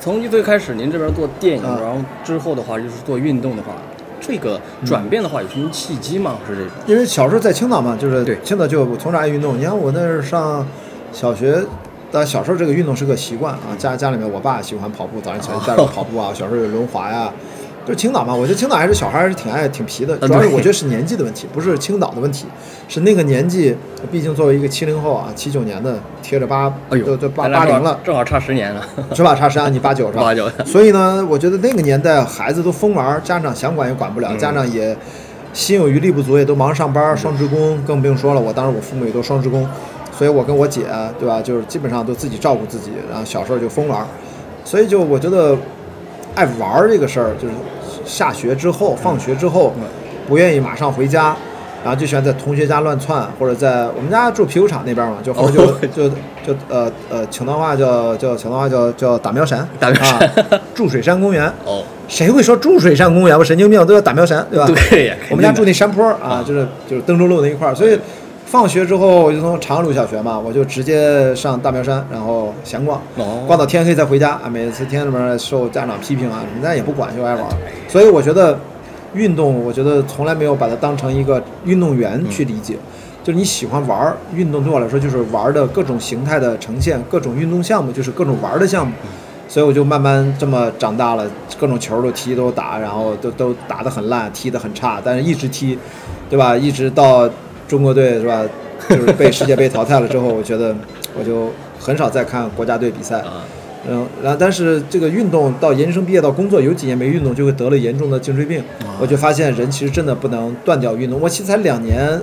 从最开始您这边做电影，啊然后之后的话就是做运动的话，这个转变的话有什么契机吗？是这种？因为小时候在青岛嘛，就是对青岛就从小爱运动。你看我那是上小学，但小时候这个运动是个习惯啊，家家里面我爸喜欢跑步，早上起来带着我跑步啊，小时候有轮滑呀。就是青岛嘛，我觉得青岛还是小孩还是挺爱挺皮的，主要是我觉得是年纪的问题，不是青岛的问题，是那个年纪，毕竟作为一个七零后啊，七九年的，贴着八哎呦，都都八八零了，正好差十年了。是吧？差十二，你八九是吧？八九所以呢，我觉得那个年代孩子都疯玩儿，家长想管也管不了，嗯家长也心有余力不足，也都忙着上班，双职工更不用说了。我当时我父母也都双职工，所以我跟我姐对吧，就是基本上都自己照顾自己，然后小时候就疯玩儿，所以就我觉得爱玩儿这个事儿，就是下学之后、放学之后，不愿意马上回家。然后就喜欢在同学家乱窜，或者在我们家住啤酒厂那边嘛，就后面就、哦就就呃呃，青岛话叫叫青岛话叫叫打苗山，打苗山啊，住水山公园。哦，谁会说住水山公园？我神经病，都叫打苗山，对吧？对呀，我们家住那山坡啊啊，就是就是登州路那一块儿，所以放学之后我就从长安路小学嘛，我就直接上大苗山，然后闲逛，哦逛到天黑再回家啊。每次天里面受家长批评啊，人家也不管，就爱玩儿。所以我觉得运动，我觉得从来没有把它当成一个运动员去理解。就是你喜欢玩儿运动，对我来说就是玩儿的各种形态的呈现，各种运动项目就是各种玩儿的项目。所以我就慢慢这么长大了，各种球都踢都打，然后都都打得很烂，踢得很差，但是一直踢，对吧？一直到中国队是吧？就是被世界杯淘汰了之后，我觉得我就很少再看国家队比赛。啊，嗯，然后但是这个运动到研究生毕业到工作有几年没运动，就会得了严重的颈椎病。我就发现人其实真的不能断掉运动。我其实才两年，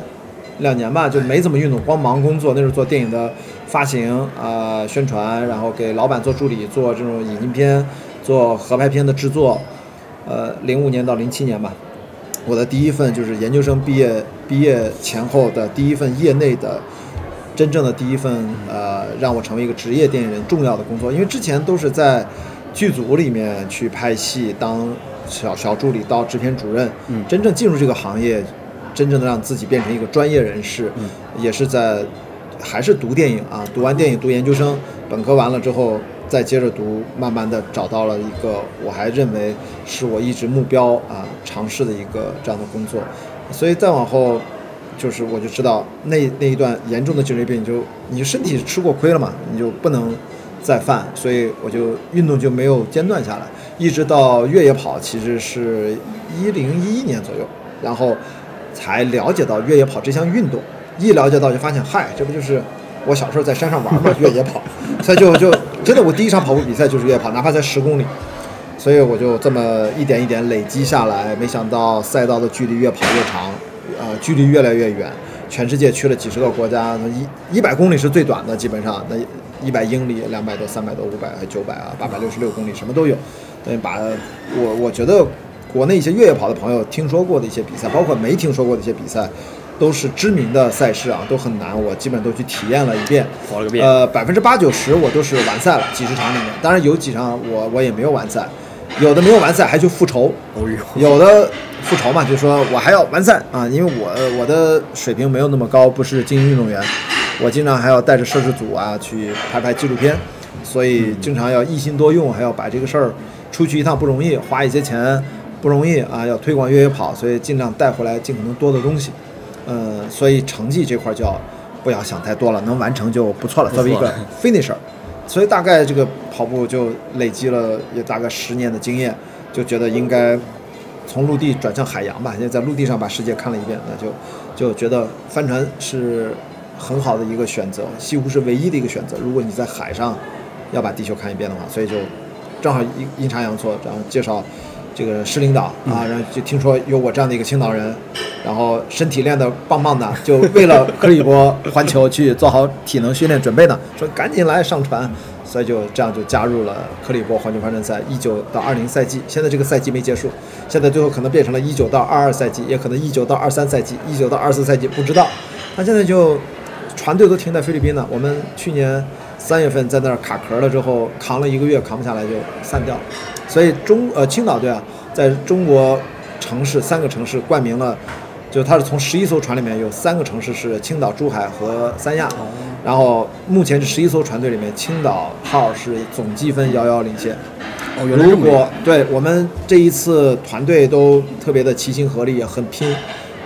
两年吧，就没怎么运动，光忙工作。那时候做电影的发行啊、宣传，然后给老板做助理，做这种引进片，做合拍片的制作。呃，零五年到零七年吧，我的第一份就是研究生毕业毕业前后的第一份业内的真正的第一份呃，让我成为一个职业电影人重要的工作，因为之前都是在剧组里面去拍戏，当小小助理到制片主任，嗯。真正进入这个行业，真正的让自己变成一个专业人士，嗯也是在还是读电影啊，读完电影读研究生，本科完了之后再接着读，慢慢的找到了一个我还认为是我一直目标啊尝试的一个这样的工作，所以再往后。就是我就知道那那一段严重的颈椎病，就你身体吃过亏了嘛，你就不能再犯，所以我就运动就没有间断下来，一直到越野跑，其实是一零一一年左右，然后才了解到越野跑这项运动，一了解到就发现，嗨，这不就是我小时候在山上玩嘛，越野跑，所以就就真的我第一场跑步比赛就是越野跑，哪怕才十公里。所以我就这么一点一点累积下来，没想到赛道的距离越跑越长，呃，距离越来越远，全世界去了几十个国家，一一百公里是最短的，基本上那一百英里、两百多、三百多、五百、九百啊，八百六十六公里什么都有。等于把我我觉得国内一些越野跑的朋友听说过的一些比赛，包括没听说过的一些比赛，都是知名的赛事啊，都很难，我基本都去体验了一遍。跑了个遍。呃，百分之八九十我都是完赛了，几十场里面，当然有几场我我也没有完赛，有的没有完赛还去复仇，哦，有的复仇嘛，就说我还要完赛啊，因为我我的水平没有那么高，不是精英运动员，我经常还要带着摄制组啊去拍拍纪录片，所以经常要一心多用，还要把这个事儿出去一趟不容易，花一些钱不容易啊，要推广越野跑，所以尽量带回来尽可能多的东西，嗯，所以成绩这块就要不要想太多了，能完成就不错了，作为一个 finisher。所以大概这个跑步就累积了也大概十年的经验，就觉得应该从陆地转向海洋吧。现在在陆地上把世界看了一遍，那就就觉得帆船是很好的一个选择，几乎是唯一的一个选择。如果你在海上要把地球看一遍的话，所以就正好阴阴差阳错，然后介绍这个市领导啊，然后就听说有我这样的一个青岛人，然后身体练得棒棒的，就为了克里伯环球去做好体能训练准备呢，说赶紧来上船，所以就这样就加入了克里伯环球帆船赛一九到二零赛季，现在这个赛季没结束，现在最后可能变成了一九到二二赛季，也可能一九到二三赛季，一九到二四赛季不知道，他现在就船队都停在菲律宾呢，我们去年三月份在那儿卡壳了之后，扛了一个月扛不下来就散掉。了。所以中呃青岛队啊，在中国城市三个城市冠名了，就它是从十一艘船里面有三个城市是青岛、珠海和三亚，然后目前这十一艘船队里面，青岛号是总积分遥遥领先，哦原来这如果对我们这一次团队都特别的齐心合力，也很拼，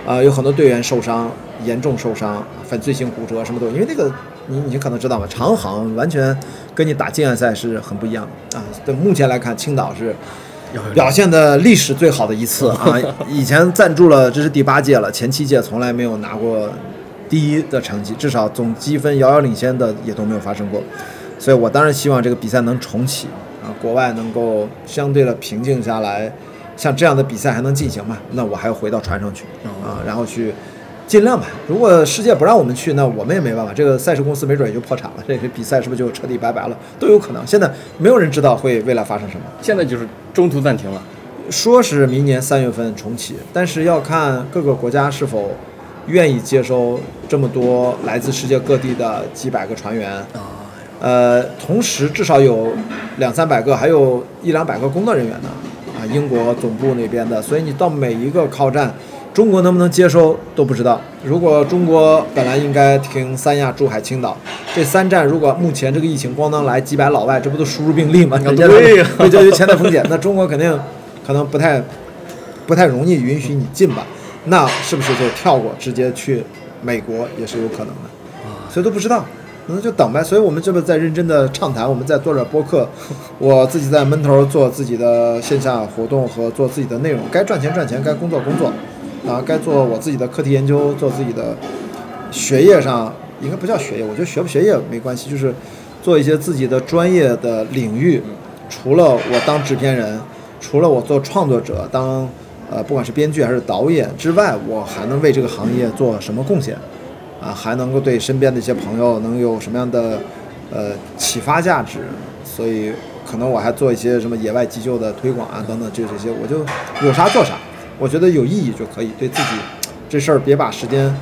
啊、有很多队员受伤，严重受伤，粉碎性骨折什么都有。因为那个你你可能知道吧，长航完全跟你打竞赛赛是很不一样的啊。对，目前来看，青岛是表现的历史最好的一次 啊！以前赞助了，这是第八届了，前七届从来没有拿过第一的成绩，至少总积分遥遥领先的也都没有发生过。所以我当然希望这个比赛能重启啊，国外能够相对的平静下来，像这样的比赛还能进行嘛？那我还要回到船上去啊，然后去尽量吧。如果世界不让我们去，那我们也没办法。这个赛事公司没准也就破产了，这个比赛是不是就彻底拜拜了？都有可能。现在没有人知道会 未来发生什么。现在就是中途暂停了。说是明年三月份重启，但是要看各个国家是否愿意接收这么多来自世界各地的几百个船员。啊，呃，同时至少有两三百个，还有一两百个工作人员呢。啊，英国总部那边的，所以你到每一个靠站，中国能不能接收都不知道。如果中国本来应该停三亚、珠海、青岛这三站，如果目前这个疫情咣当来几百老外，这不都输入病例吗？人家对呀会就有潜在风险，那中国肯定可能不太不太容易允许你进吧？那是不是就跳过直接去美国也是有可能的？所以都不知道，那就等呗。所以我们这不在认真的畅谈，我们在做着播客，我自己在闷头做自己的线下活动和做自己的内容，该赚钱赚钱，该工作工作，啊，该做我自己的课题研究，做自己的学业上应该不叫学业，我觉得学不学业没关系，就是做一些自己的专业的领域。除了我当制片人，除了我做创作者，当呃不管是编剧还是导演之外，我还能为这个行业做什么贡献？啊，还能够对身边的一些朋友能有什么样的呃启发价值？所以可能我还做一些什么野外急救的推广啊等等，这这些我就有啥做啥，我觉得有意义就可以，对自己 这事儿别把时间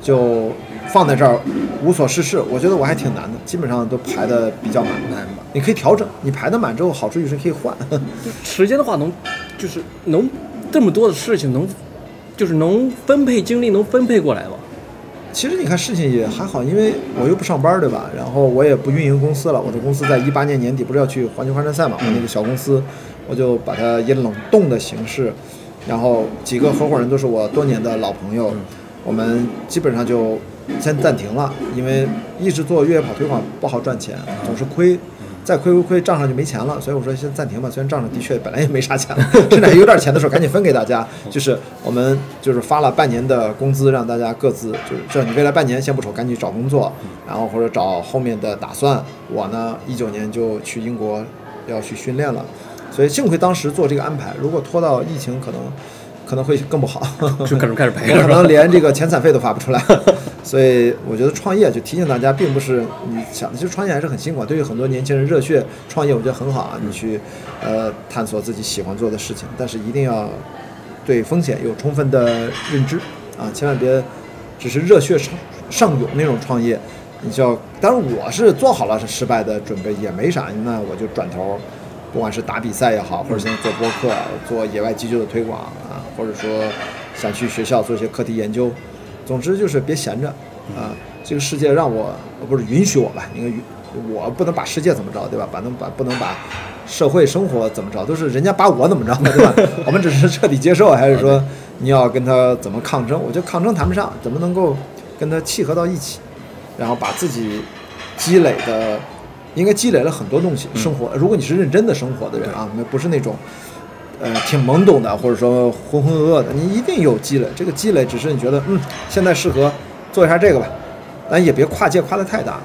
就放在这儿无所事事。我觉得我还挺难的，基本上都排的比较满。难吧？你可以调整，你排的满之后，好处就是可以换。时间的话能，就是能这么多的事情能，就是能分配精力能分配过来吗？其实你看事情也还好，因为我又不上班，对吧？然后我也不运营公司了。我的公司在一八年年底不是要去环球帆船赛嘛？我那个小公司，我就把它以冷冻的形式，然后几个合伙人都是我多年的老朋友，我们基本上就先暂停了，因为一直做越野跑推广不好赚钱，总是亏。再亏亏亏，账上就没钱了，所以我说先暂停吧。虽然账上的确本来也没啥钱了，甚至还有点钱的时候，赶紧分给大家。就是我们就是发了半年的工资，让大家各自就是这你未来半年先不愁，赶紧找工作，然后或者找后面的打算。我呢，一九年就去英国要去训练了，所以幸亏当时做这个安排。如果拖到疫情，可能可能会更不好，就可能开始赔了 可，能连这个遣散费都发不出来。所以我觉得创业就提醒大家，并不是你想的，其实创业还是很辛苦。对于很多年轻人热血创业，我觉得很好啊，你去呃探索自己喜欢做的事情，但是一定要对风险有充分的认知啊，千万别只是热血上上涌那种创业。你就要，当然我是做好了是失败的准备，也没啥，那我就转头，不管是打比赛也好，或者现在做播客、做野外急救的推广啊，或者说想去学校做一些课题研究，总之就是别闲着啊！这个世界让我呃不是允许我吧？应该允我不能把世界怎么着，对吧？把能把不能把社会生活怎么着，都是人家把我怎么着，对吧？我们只是彻底接受，还是说你要跟他怎么抗争？我觉得抗争谈不上，怎么能够跟他契合到一起，然后把自己积累的。应该积累了很多东西，生活。如果你是认真的生活的人啊，那不是那种，呃，挺懵懂的，或者说浑浑噩噩的，你一定有积累。这个积累只是你觉得，嗯，现在适合做一下这个吧，但也别跨界跨得太大。